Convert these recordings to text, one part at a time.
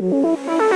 Música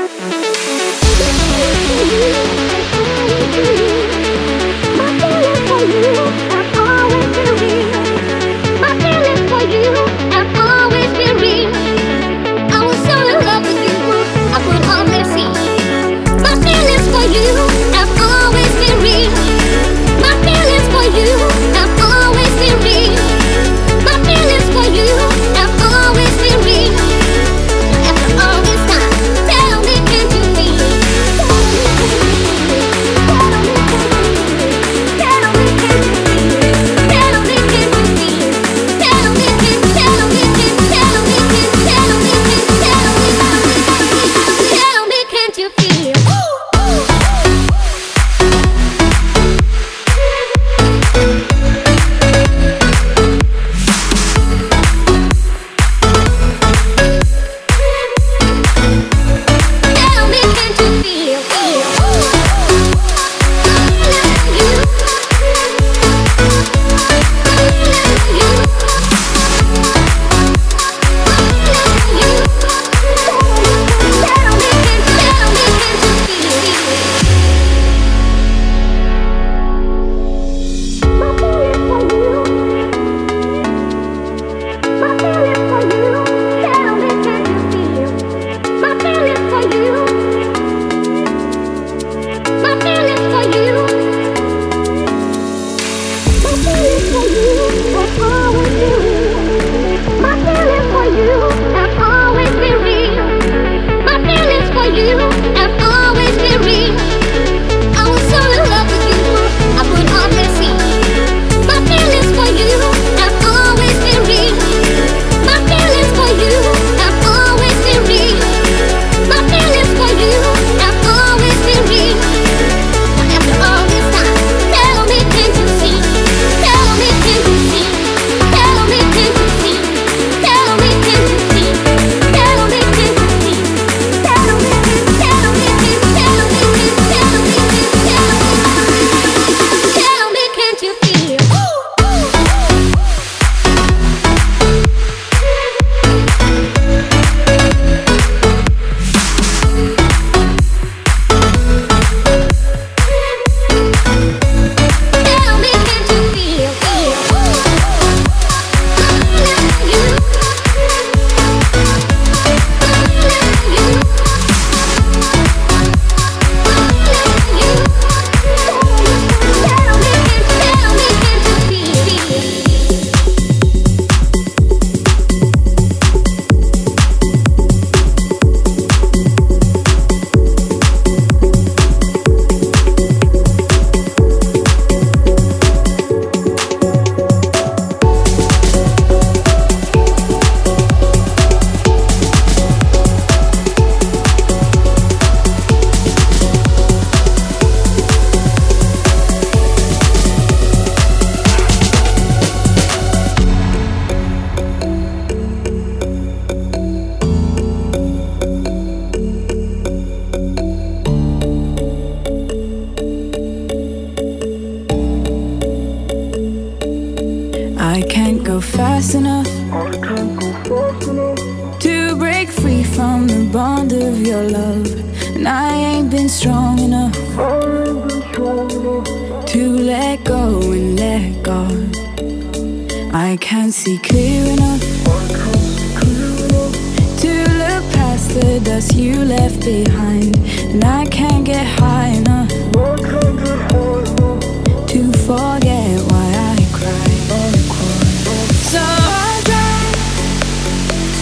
So I drive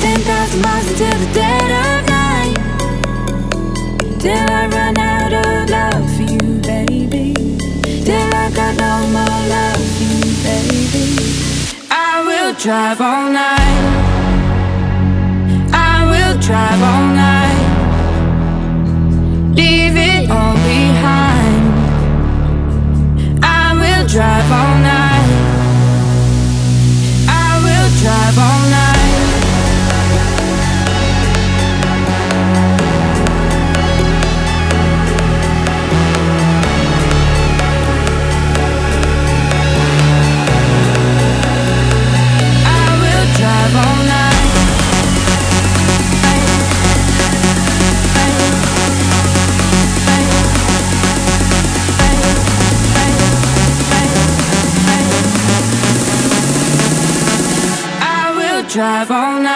10,000 miles until the dead of night. Till I run out of love for you, baby. Till I got no more love for you, baby. I will drive all night. I will drive all night. Leave it all behind. I will drive all night drive on drive all night.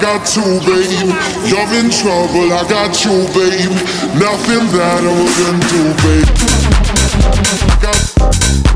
Got you, babe. You're in trouble, I got you, babe. Nothing that I wouldn't do, babe. Got got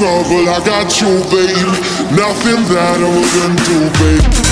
trouble, I got you, babe. Nothing that I wouldn't do, babe.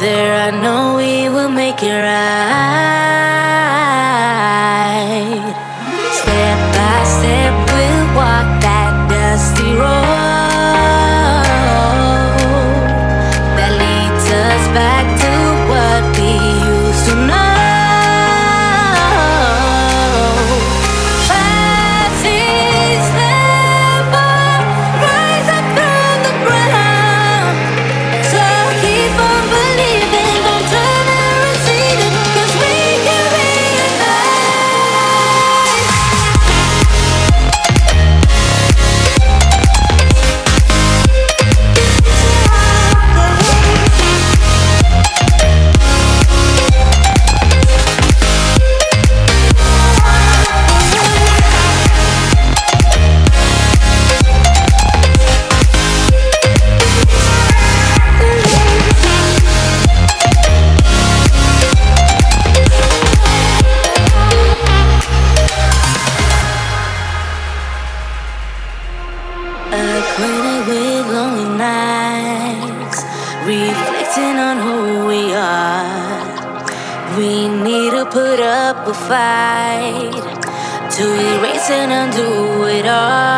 there will fight to erase and undo it all.